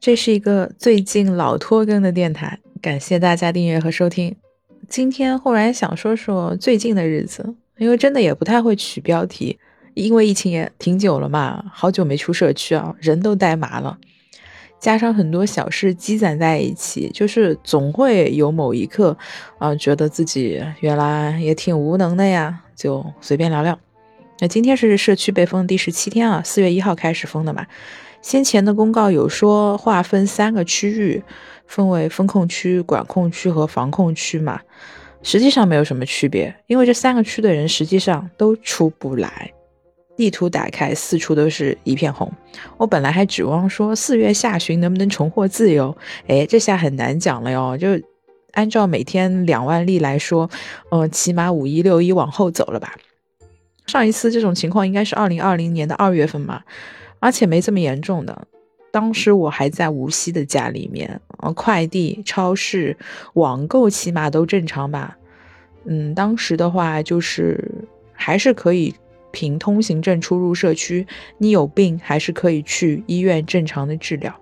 这是一个最近老拖更的电台，感谢大家订阅和收听。今天忽然想说说最近的日子，因为真的也不太会取标题，因为疫情也挺久了嘛，好久没出社区啊，人都呆麻了，加上很多小事积攒在一起，就是总会有某一刻啊，觉得自己原来也挺无能的呀，就随便聊聊。那今天是社区被封第十七天啊，四月一号开始封的嘛。先前的公告有说划分三个区域，分为风控区、管控区和防控区嘛，实际上没有什么区别，因为这三个区的人实际上都出不来。地图打开，四处都是一片红。我本来还指望说四月下旬能不能重获自由，哎，这下很难讲了哟。就按照每天两万例来说，嗯，起码五一六一往后走了吧。上一次这种情况应该是二零二零年的二月份嘛。而且没这么严重的，当时我还在无锡的家里面，呃，快递、超市、网购起码都正常吧。嗯，当时的话就是还是可以凭通行证出入社区，你有病还是可以去医院正常的治疗。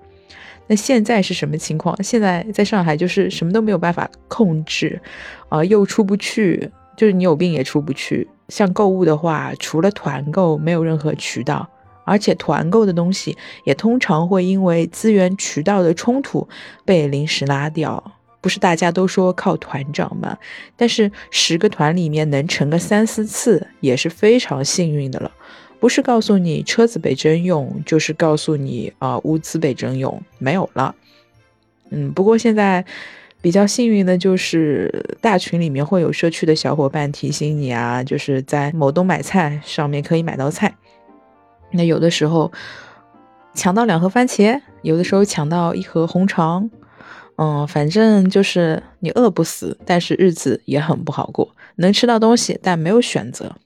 那现在是什么情况？现在在上海就是什么都没有办法控制，啊，又出不去，就是你有病也出不去。像购物的话，除了团购，没有任何渠道。而且团购的东西也通常会因为资源渠道的冲突被临时拉掉，不是大家都说靠团长吗？但是十个团里面能成个三四次也是非常幸运的了。不是告诉你车子被征用，就是告诉你啊物资被征用没有了。嗯，不过现在比较幸运的就是大群里面会有社区的小伙伴提醒你啊，就是在某东买菜上面可以买到菜。那有的时候抢到两盒番茄，有的时候抢到一盒红肠，嗯，反正就是你饿不死，但是日子也很不好过。能吃到东西，但没有选择。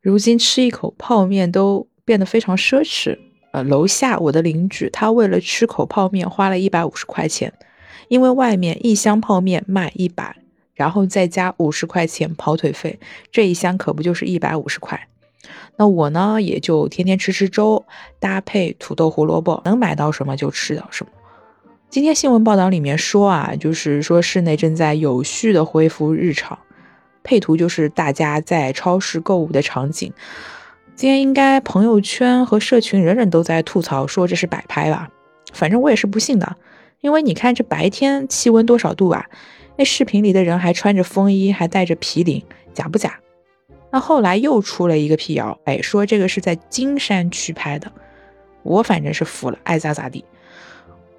如今吃一口泡面都变得非常奢侈。呃，楼下我的邻居，他为了吃口泡面花了一百五十块钱，因为外面一箱泡面卖一百，然后再加五十块钱跑腿费，这一箱可不就是一百五十块？那我呢，也就天天吃吃粥，搭配土豆胡萝卜，能买到什么就吃到什么。今天新闻报道里面说啊，就是说室内正在有序的恢复日常，配图就是大家在超市购物的场景。今天应该朋友圈和社群人人都在吐槽说这是摆拍吧，反正我也是不信的，因为你看这白天气温多少度啊？那视频里的人还穿着风衣，还带着皮领，假不假？那后来又出了一个辟谣，哎，说这个是在金山区拍的，我反正是服了，爱咋咋地。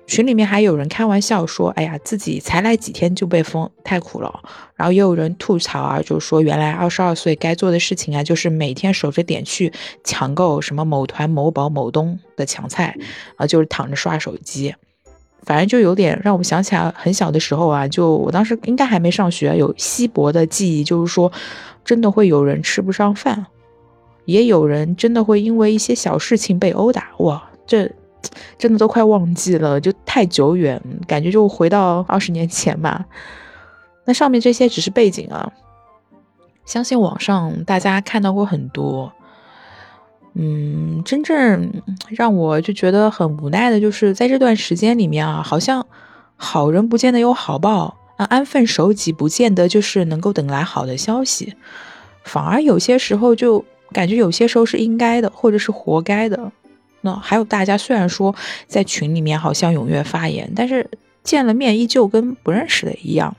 群里面还有人开玩笑说，哎呀，自己才来几天就被封，太苦了。然后也有人吐槽啊，就说原来二十二岁该做的事情啊，就是每天守着点去抢购什么某团某宝某东的抢菜，啊，就是躺着刷手机。反正就有点让我们想起来很小的时候啊，就我当时应该还没上学，有稀薄的记忆，就是说。真的会有人吃不上饭，也有人真的会因为一些小事情被殴打。哇，这真的都快忘记了，就太久远，感觉就回到二十年前嘛。那上面这些只是背景啊，相信网上大家看到过很多。嗯，真正让我就觉得很无奈的就是在这段时间里面啊，好像好人不见得有好报。那安分守己不见得就是能够等来好的消息，反而有些时候就感觉有些时候是应该的，或者是活该的。那还有大家虽然说在群里面好像踊跃发言，但是见了面依旧跟不认识的一样。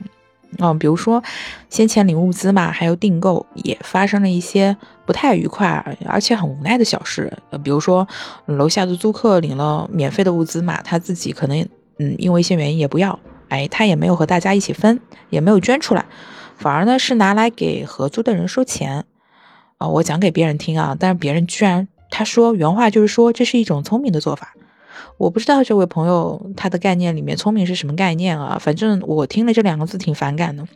嗯，比如说先前领物资嘛，还有订购也发生了一些不太愉快而且很无奈的小事。呃，比如说楼下的租客领了免费的物资嘛，他自己可能嗯因为一些原因也不要。哎，他也没有和大家一起分，也没有捐出来，反而呢是拿来给合租的人收钱。啊，我讲给别人听啊，但是别人居然他说原话就是说这是一种聪明的做法。我不知道这位朋友他的概念里面聪明是什么概念啊？反正我听了这两个字挺反感的。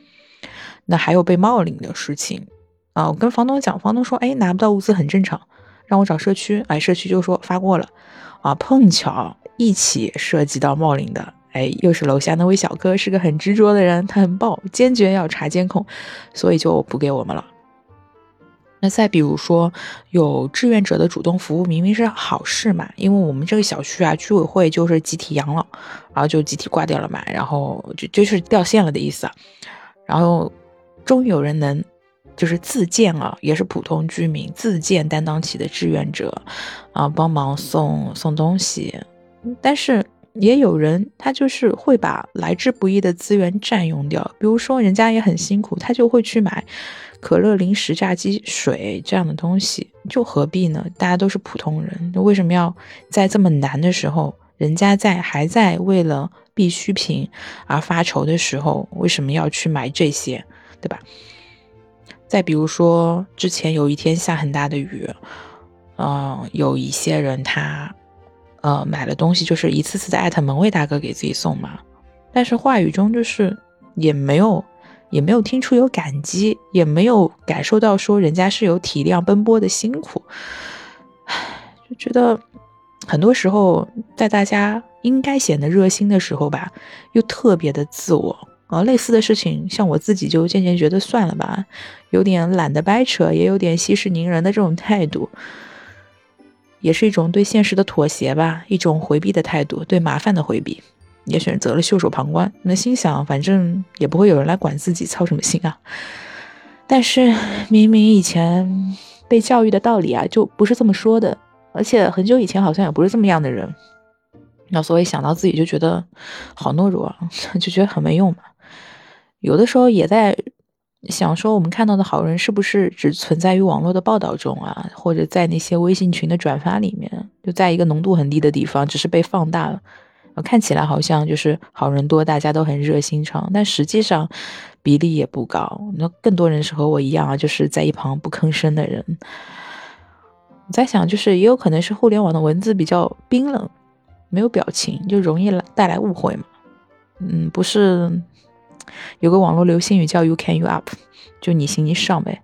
那还有被冒领的事情啊，我跟房东讲，房东说哎拿不到物资很正常，让我找社区，哎社区就说发过了。啊，碰巧一起涉及到冒领的。哎，又是楼下那位小哥，是个很执着的人，他很暴，坚决要查监控，所以就补给我们了。那再比如说，有志愿者的主动服务，明明是好事嘛，因为我们这个小区啊，居委会就是集体养老，然后就集体挂掉了嘛，然后就就是掉线了的意思。然后终于有人能就是自荐啊，也是普通居民自荐担当起的志愿者啊，帮忙送送东西，但是。也有人，他就是会把来之不易的资源占用掉。比如说，人家也很辛苦，他就会去买可乐、零食、炸鸡、水这样的东西，就何必呢？大家都是普通人，为什么要在这么难的时候，人家在还在为了必需品而发愁的时候，为什么要去买这些，对吧？再比如说，之前有一天下很大的雨，嗯，有一些人他。呃，买了东西就是一次次的艾特门卫大哥给自己送嘛，但是话语中就是也没有也没有听出有感激，也没有感受到说人家是有体谅奔波的辛苦，唉，就觉得很多时候在大家应该显得热心的时候吧，又特别的自我啊。类似的事情，像我自己就渐渐觉得算了吧，有点懒得掰扯，也有点息事宁人的这种态度。也是一种对现实的妥协吧，一种回避的态度，对麻烦的回避，也选择了袖手旁观。那心想，反正也不会有人来管自己，操什么心啊？但是明明以前被教育的道理啊，就不是这么说的，而且很久以前好像也不是这么样的人。那所以想到自己就觉得好懦弱啊，就觉得很没用嘛。有的时候也在。想说我们看到的好人是不是只存在于网络的报道中啊，或者在那些微信群的转发里面，就在一个浓度很低的地方，只是被放大了，看起来好像就是好人多，大家都很热心肠，但实际上比例也不高。那更多人是和我一样啊，就是在一旁不吭声的人。我在想，就是也有可能是互联网的文字比较冰冷，没有表情，就容易来带来误会嘛。嗯，不是。有个网络流行语叫 “You can you up”，就你行你上呗。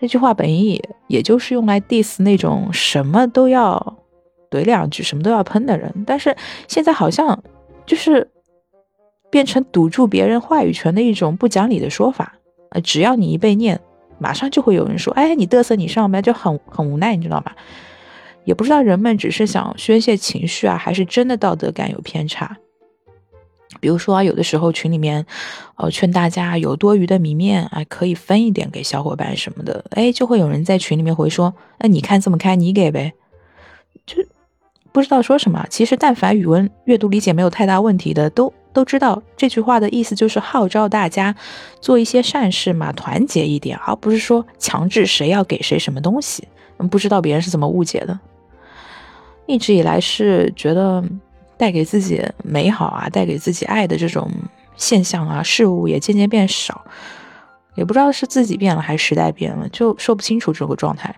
这句话本意也就是用来 diss 那种什么都要怼两句、什么都要喷的人。但是现在好像就是变成堵住别人话语权的一种不讲理的说法。呃，只要你一被念，马上就会有人说：“哎，你嘚瑟你上呗。”就很很无奈，你知道吗？也不知道人们只是想宣泄情绪啊，还是真的道德感有偏差。比如说啊，有的时候群里面，呃，劝大家有多余的米面啊，可以分一点给小伙伴什么的，哎，就会有人在群里面回说，那你看这么开，你给呗，就不知道说什么。其实但凡语文阅读理解没有太大问题的，都都知道这句话的意思就是号召大家做一些善事嘛，团结一点，而不是说强制谁要给谁什么东西。不知道别人是怎么误解的，一直以来是觉得。带给自己美好啊，带给自己爱的这种现象啊，事物也渐渐变少，也不知道是自己变了还是时代变了，就说不清楚这个状态。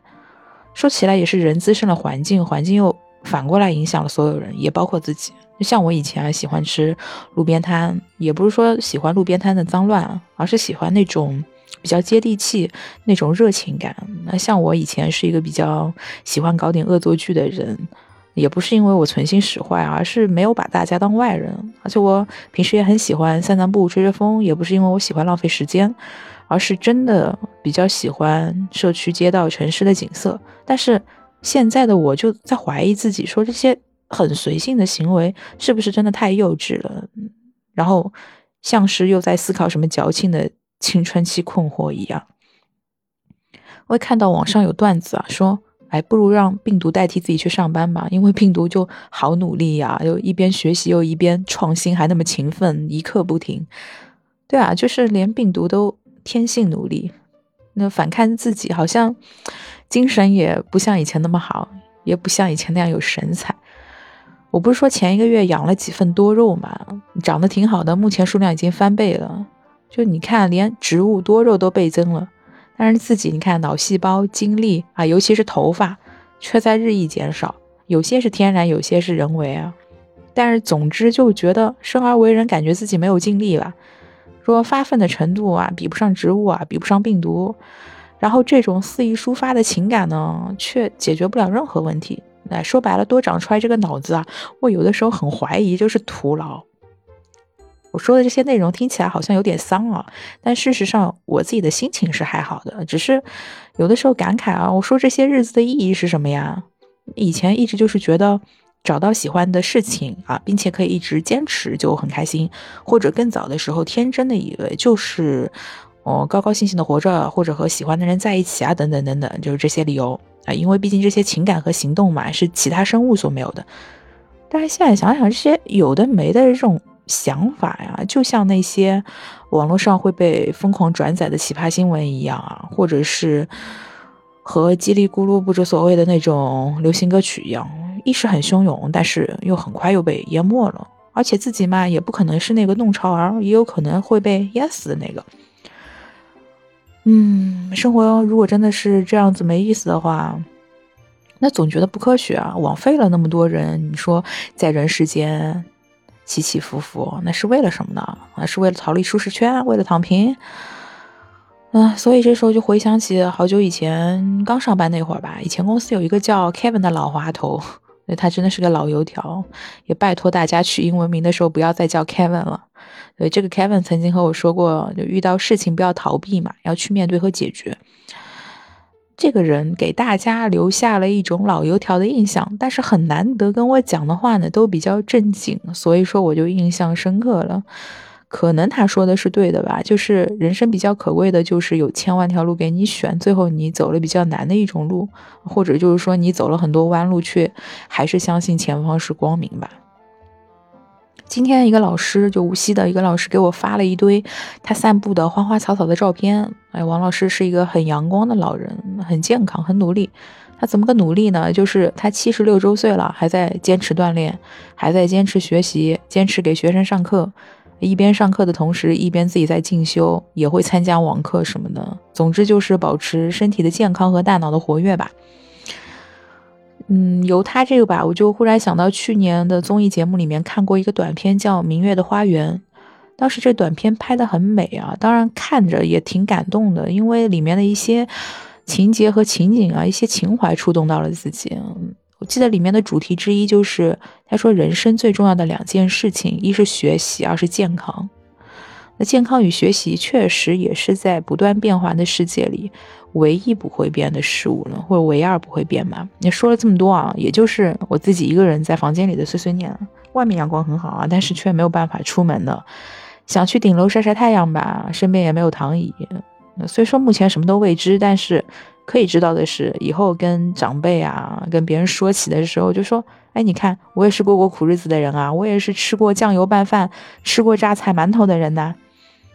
说起来也是人滋生了环境，环境又反过来影响了所有人，也包括自己。像我以前啊喜欢吃路边摊，也不是说喜欢路边摊的脏乱，而是喜欢那种比较接地气那种热情感。那像我以前是一个比较喜欢搞点恶作剧的人。也不是因为我存心使坏，而是没有把大家当外人。而且我平时也很喜欢散散步、吹吹风，也不是因为我喜欢浪费时间，而是真的比较喜欢社区、街道、城市的景色。但是现在的我就在怀疑自己，说这些很随性的行为是不是真的太幼稚了？然后像是又在思考什么矫情的青春期困惑一样。我也看到网上有段子啊，说。哎不如让病毒代替自己去上班吧，因为病毒就好努力呀，又一边学习又一边创新，还那么勤奋，一刻不停。对啊，就是连病毒都天性努力。那反看自己，好像精神也不像以前那么好，也不像以前那样有神采。我不是说前一个月养了几份多肉嘛，长得挺好的，目前数量已经翻倍了。就你看，连植物多肉都倍增了。但是自己，你看脑细胞、精力啊，尤其是头发，却在日益减少。有些是天然，有些是人为啊。但是总之，就觉得生而为人，感觉自己没有尽力了。说发奋的程度啊，比不上植物啊，比不上病毒。然后这种肆意抒发的情感呢，却解决不了任何问题。那说白了，多长出来这个脑子啊，我有的时候很怀疑，就是徒劳。我说的这些内容听起来好像有点丧啊，但事实上我自己的心情是还好的，只是有的时候感慨啊，我说这些日子的意义是什么呀？以前一直就是觉得找到喜欢的事情啊，并且可以一直坚持就很开心，或者更早的时候天真的以为就是哦高高兴兴的活着，或者和喜欢的人在一起啊，等等等等，就是这些理由啊，因为毕竟这些情感和行动嘛是其他生物所没有的。但是现在想想，这些有的没的这种想法呀，就像那些网络上会被疯狂转载的奇葩新闻一样啊，或者是和叽里咕噜不知所谓的那种流行歌曲一样，一时很汹涌，但是又很快又被淹没了。而且自己嘛，也不可能是那个弄潮儿，也有可能会被淹死的那个。嗯，生活如果真的是这样子没意思的话。那总觉得不科学啊，枉费了那么多人。你说在人世间起起伏伏，那是为了什么呢？啊，是为了逃离舒适圈，为了躺平。嗯，所以这时候就回想起好久以前刚上班那会儿吧，以前公司有一个叫 Kevin 的老滑头，他真的是个老油条。也拜托大家取英文名的时候不要再叫 Kevin 了。对，这个 Kevin 曾经和我说过，就遇到事情不要逃避嘛，要去面对和解决。这个人给大家留下了一种老油条的印象，但是很难得跟我讲的话呢都比较正经，所以说我就印象深刻了。可能他说的是对的吧？就是人生比较可贵的，就是有千万条路给你选，最后你走了比较难的一种路，或者就是说你走了很多弯路，却还是相信前方是光明吧。今天一个老师就无锡的一个老师给我发了一堆他散步的花花草草的照片。哎，王老师是一个很阳光的老人，很健康，很努力。他怎么个努力呢？就是他七十六周岁了，还在坚持锻炼，还在坚持学习，坚持给学生上课。一边上课的同时，一边自己在进修，也会参加网课什么的。总之就是保持身体的健康和大脑的活跃吧。嗯，由他这个吧，我就忽然想到去年的综艺节目里面看过一个短片，叫《明月的花园》。当时这短片拍得很美啊，当然看着也挺感动的，因为里面的一些情节和情景啊，一些情怀触动到了自己。我记得里面的主题之一就是他说，人生最重要的两件事情，一是学习，二是健康。那健康与学习确实也是在不断变化的世界里。唯一不会变的事物呢，或者唯二不会变吧？你说了这么多啊，也就是我自己一个人在房间里的碎碎念。外面阳光很好啊，但是却没有办法出门的。想去顶楼晒晒太阳吧，身边也没有躺椅。虽说目前什么都未知，但是可以知道的是，以后跟长辈啊、跟别人说起的时候，就说：“哎，你看，我也是过过苦日子的人啊，我也是吃过酱油拌饭、吃过榨菜馒头的人呐。”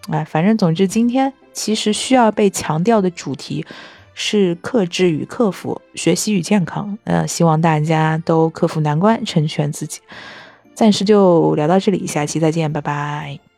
哎，反正总之，今天其实需要被强调的主题是克制与克服，学习与健康。嗯，希望大家都克服难关，成全自己。暂时就聊到这里，下期再见，拜拜。